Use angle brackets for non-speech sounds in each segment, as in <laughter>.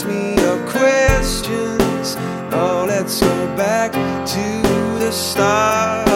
ask me your questions. Oh, let's go back to the start.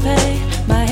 pay my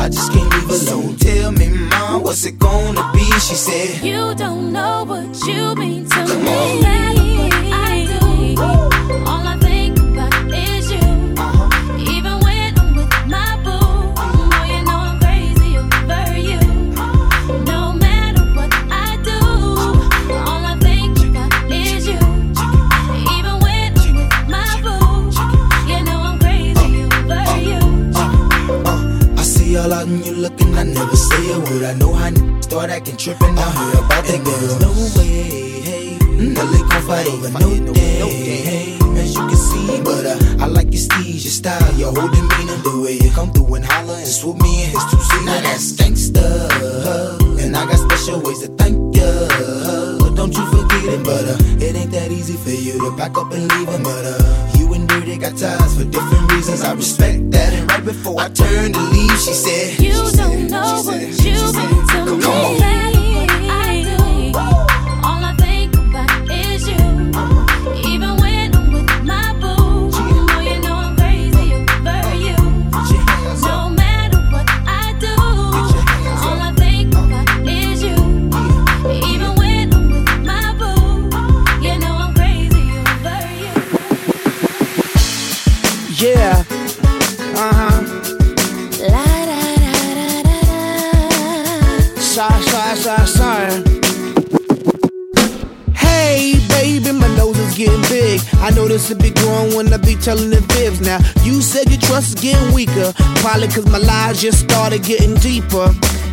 I just can't leave alone. Tell me, mom, what's it gonna be? She said, You don't know what you mean to Come me. On. I do. All start acting trippin'. I heard about that girl. No way, hey, no they gon' fight over no day, hey, as you can see. But uh, I like your steez, your style, your whole demeanor, the way you come through and holler and swoop me in his two seat. Now that's gangsta, and I got special ways to thank ya. Don't you forget it, but uh, it ain't that easy for you to back up and leave him. But uh, Dirty got ties for different reasons. I respect that. And right before I turned to leave, she said, You don't know what you've been to come me. Yeah. Uh huh. La da da da da da. Sorry, sorry, sorry, sorry. Hey, baby, my nose is getting big. I know this will be growing when I be telling the fibs. Now, you said your trust is getting weaker. Probably cause my lies just started getting deeper.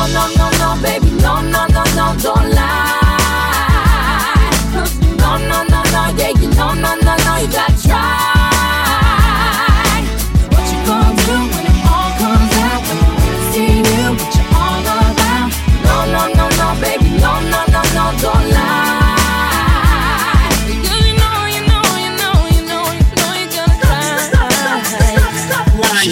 No, no, no, no, baby, no, no, no, no, don't lie. <laughs> No, no, no, no, yeah,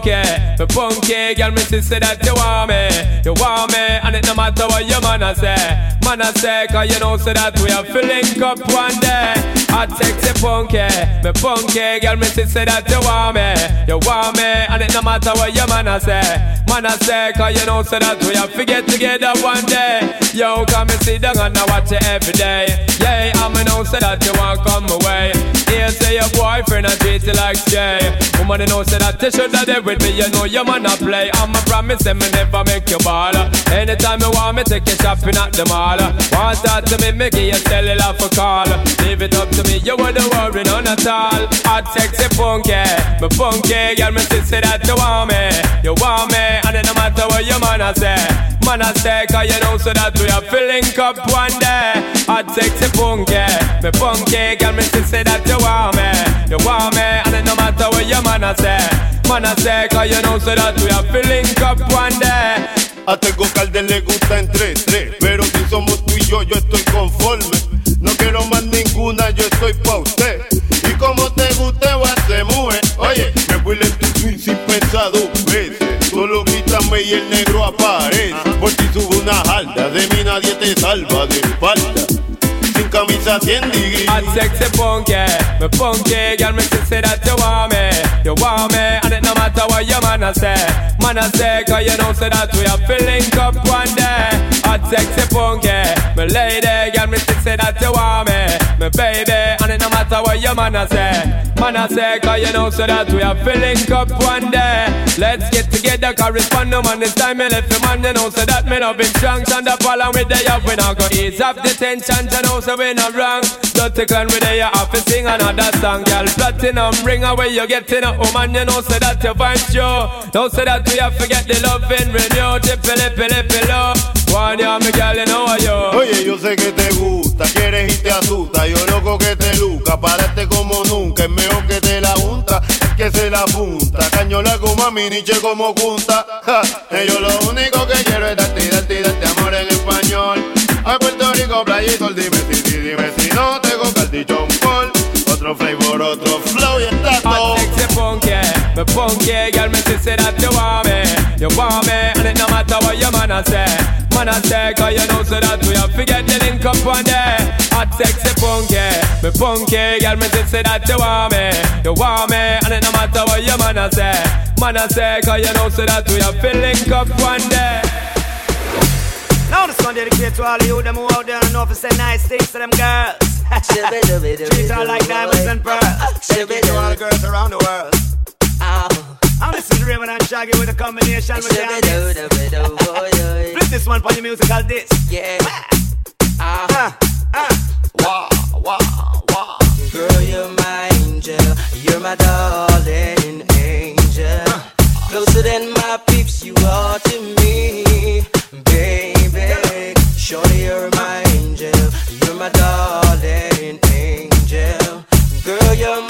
Punky, me punky girl, me say that you want me, you want me, and it no matter what your man a say, man a say, cause you know say that we are filling up one day. Hot sexy punky, me punky girl, me say that you want me, you want me, and it no matter what your man a say, man a say, cause you know say that we are forget together one day. Yo, come and sit down and I watch it every day. Yeah, I'm a know say that you want come away. Here say your boyfriend a treat you like Jay. Woman, you know say that you should have there with me. You know your man a play. I'm a promise and me never make you ball. Anytime you want me, take you shopping at the mall. Want that to me, make you cellular for call. Leave it up to me, you wouldn't worry none at all. Hot sexy funky, me funky girl, me say that you want me, you want me, and it no matter what your man a say. Man a say, cause you know so that we are filling up one day. Hot sexy funky, me funky girl, me say that you want me, you want me, and it no matter what your man a say. Man a say, cause you know so that we are filling up one day. A Tego Calderón le gusta pero si somos tú y yo, yo estoy conforme. No quiero más ninguna, yo estoy pa' usted. Y como te guste, va se mueve. Oye, me huele tu swing sin pensar dos veces. Solo quítame y el negro aparece. Por si subo una jalda, de mí nadie te salva de espalda. Sin camisa, 100 degrees. Hot sexy funky, me girl, me say that you want me, you want me, and it no matter what your man say, man say, cause you know say that we are filling up one day. Hot sexy punky, my lady, girl, me say that you want me, my baby, and it no matter what your man a say, man a say, cause you know so that we are filling up one day. Let's get together, correspond, no man, this time me left the man, you know so that me no been strong, stand up along with the up, we not go ease up the tension, you know so we not wrong. Dirty clan with the have to sing another song, girl, platinum, bring away you getting a woman, you know so that you find sure. Don't say that we have to get the loving renew, tippy lippy lippy low. One yeah, me girl, you know yo. Oye, yo sé que te gusta, quieres y te asusta. Yo loco que te luca, parate como nunca. Es mejor que te la junta, que se la punta. Caño la como a mi niche como junta. Ja, yo lo único que quiero es darte, darte, darte amor en español. A Puerto Rico, playa y sol, dime si, si, dime si no tengo caldichón por. Otro flavor, otro flow y está todo. Me punky, girl, me say that you want me, you want me, and it no matter what your man a say, man a say, cause you know so that we have to get the link up one day. Hot sexy punky, me punky, girl, me still say that you want me, you want me, and it no matter what your man a say, man a say, cause you know so that we have to link up one day. Now this one dedicated to all of you them who out there and know if say nice things to them girls. <laughs> Treat her like diamonds and pearls. Dedicated to all the girls around the world. This is Rayvon and Shaggy with a combination with the Flip this one for your musical disc. Yeah. Uh, uh. Wow, wow, wow. Girl, you're my angel. You're my darling angel. Closer than my peeps, you are to me, baby. Surely you're my angel. You're my darling angel. Girl, you're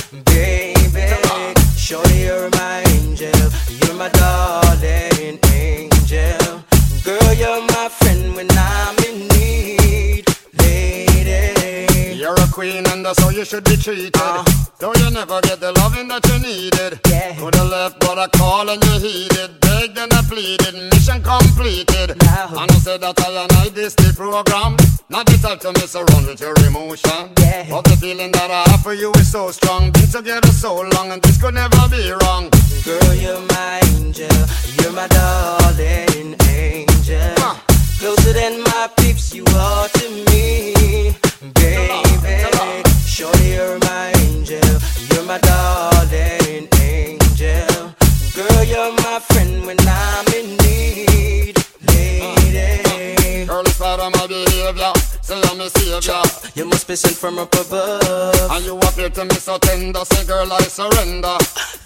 baby. You're my angel. You're my darling angel. Girl, you're my friend when I'm in queen and that's how you should be treated. Ah. Though you never get the loving that you needed. Yeah. Could've left, but I called and you heeded. Begged and I pleaded, mission completed. And I said that I and I this the program. Not the type to mess around with your emotion. Yeah. But the feeling that I have for you is so strong. Been together so long and this could never be wrong. Girl, you're my angel. You're my darling angel. Closer than my peeps, you are to me, be sent from up above. And you appear to me so tender. Say, girl, I surrender.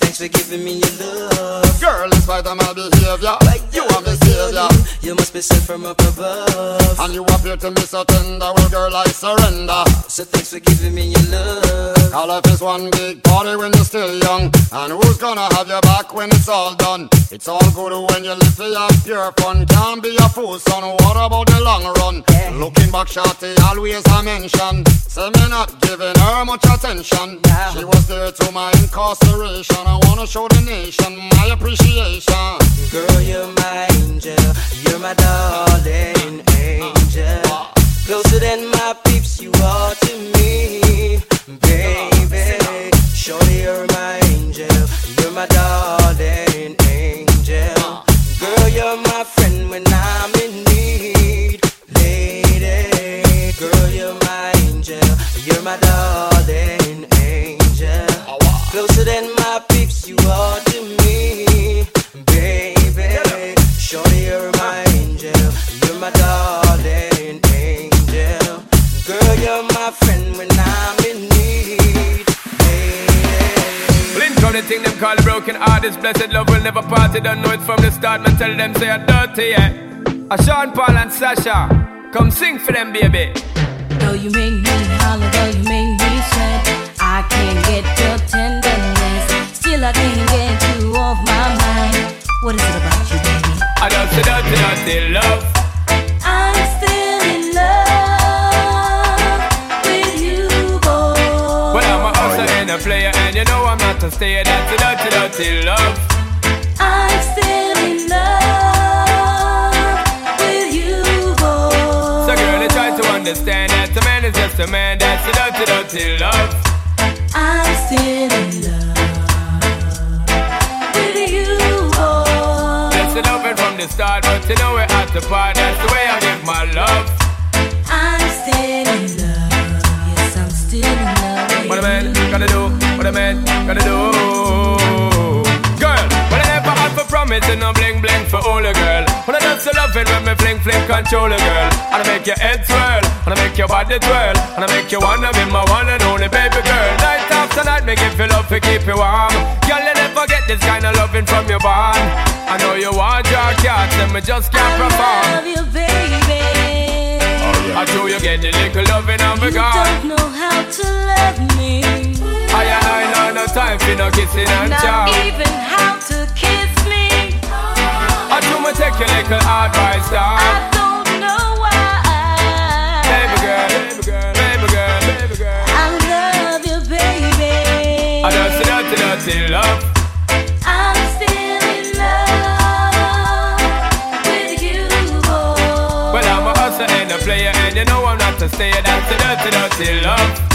Thanks for giving me your love. Girl, in spite of my behavior, you are my savior. You must be sent from up above. And you appear to me so tender. Well, girl, I surrender. So thanks for giving me your love. All life is one big party when you're still young. And who's gonna have your back when it's all done? It's all good when you live for your pure fun. Can't be a fool, son. What about the long run? Looking back, shorty, always a mention. Say me not giving her much attention. She was there to my incarceration. I wanna show the nation my appreciation. Girl, you're my angel. You're my darling angel. Closer than my peeps, you are to me, baby. Surely you're my angel. You're my darling angel. Girl, you're my friend when I'm in need, lady. Girl, you're my angel. You're my darling angel. Closer than my peeps, you are call broken heart. blessed love will never part. They don't know it from the start. Man, tell them say I'm dirty, yeah. A Sean Paul and Sasha, come sing for them, baby. Though you make me holler, though you make me sweat, I can't get your tenderness. Still, I can't get you off my mind. What is it about you, dirty, dirty, dirty love. I'm still in love with you, boy. Well, I'm a hustler and a player, and you know I'm not to stay. A man is just a man. That's a dirty, dirty love. I'm still in love with you, boy. That's the loving from the start, but you know we're at the part. That's the way I give my love. I'm still in love. Yes, I'm still in love. What a man gotta do, what a man gotta do. Girl, when I never had for promise and no bling bling for all a girl. When I just love it when me fling fling control a girl. And I make your head swirl, and I make your body twirl, and I make you wanna be my one and only baby girl. Night after night, make it feel love to keep you warm. Girl, you never get this kind of loving from your bond. I know you want your cat, and me just can't perform. love you, baby. I know you get a little loving and You be gone. don't know how to love me. I and I know no time for no kissing and Not chow. even how to kiss. I do me take your little advice, dog. I don't know why. Baby girl, baby girl, baby girl, baby girl. I love you, baby. I dirty, dirty, dirty love. I'm still in love with you, boy. Well, I'm a hustler and a player, and you know I'm not to stay. That's a dirty, dirty love.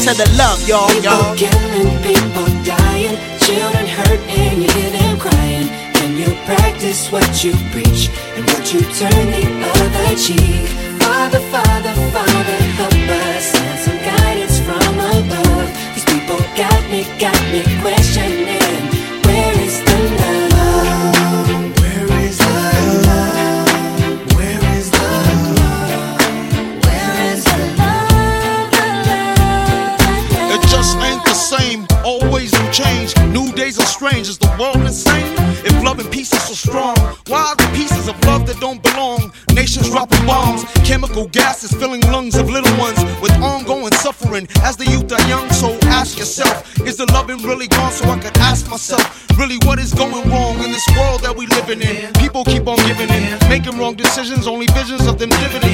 To the love, y'all, y'all. People killing, people dying, children hurt, and you hear them crying. Can you practice what you preach and would you turn the other cheek? Father, Father, Father, help us and some guidance from above. These people got me, got me questioning. Them dividends.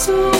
Push-up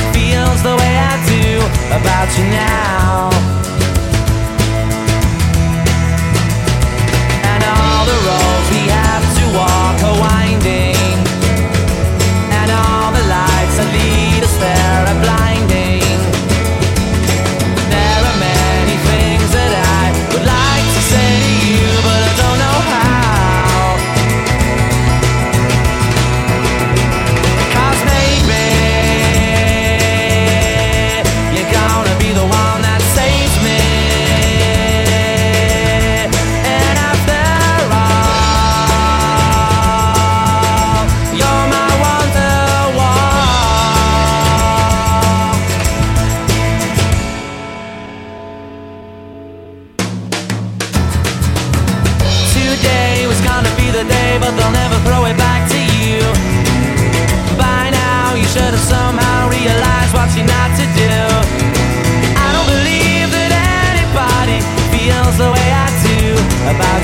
about you now. about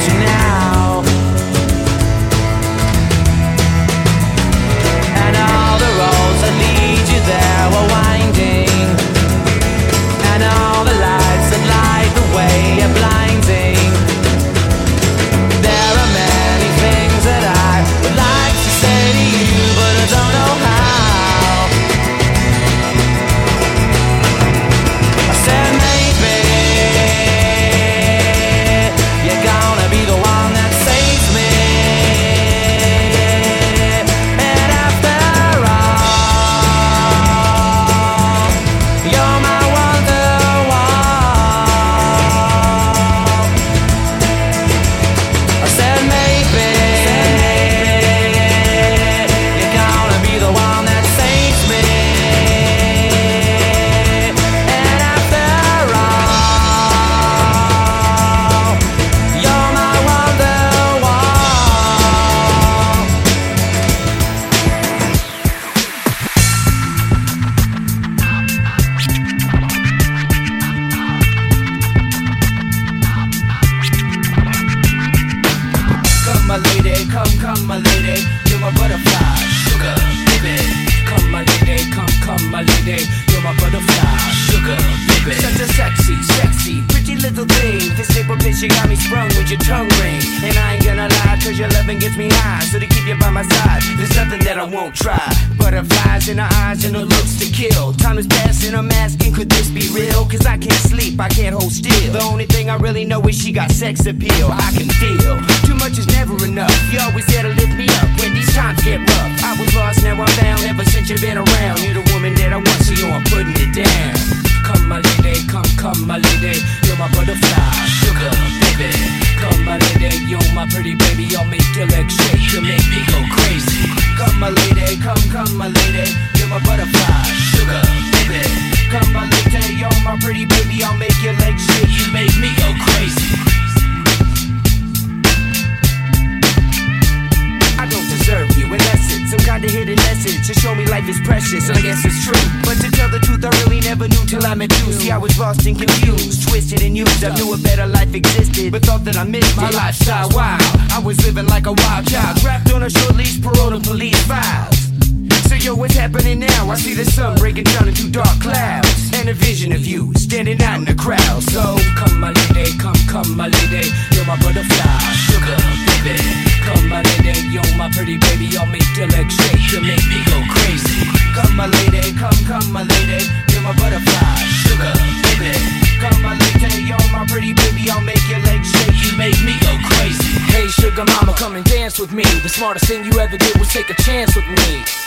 that I missed my lifestyle. Wow, I was living like a wild child, wrapped on a short leash, parole to police files. So yo, what's happening now? I see the sun breaking down into dark clouds And a vision of you standing out in the crowd So come my lady, come, come my lady You're my butterfly, sugar baby Come my lady, you're my pretty baby I'll make your legs shake, you make me go crazy Come my lady, come, come my lady You're my butterfly, sugar baby Come, my lady, you're my pretty baby. I'll make your legs shake, you make me go crazy. Hey, sugar mama, come and dance with me. The smartest thing you ever did was take a chance with me.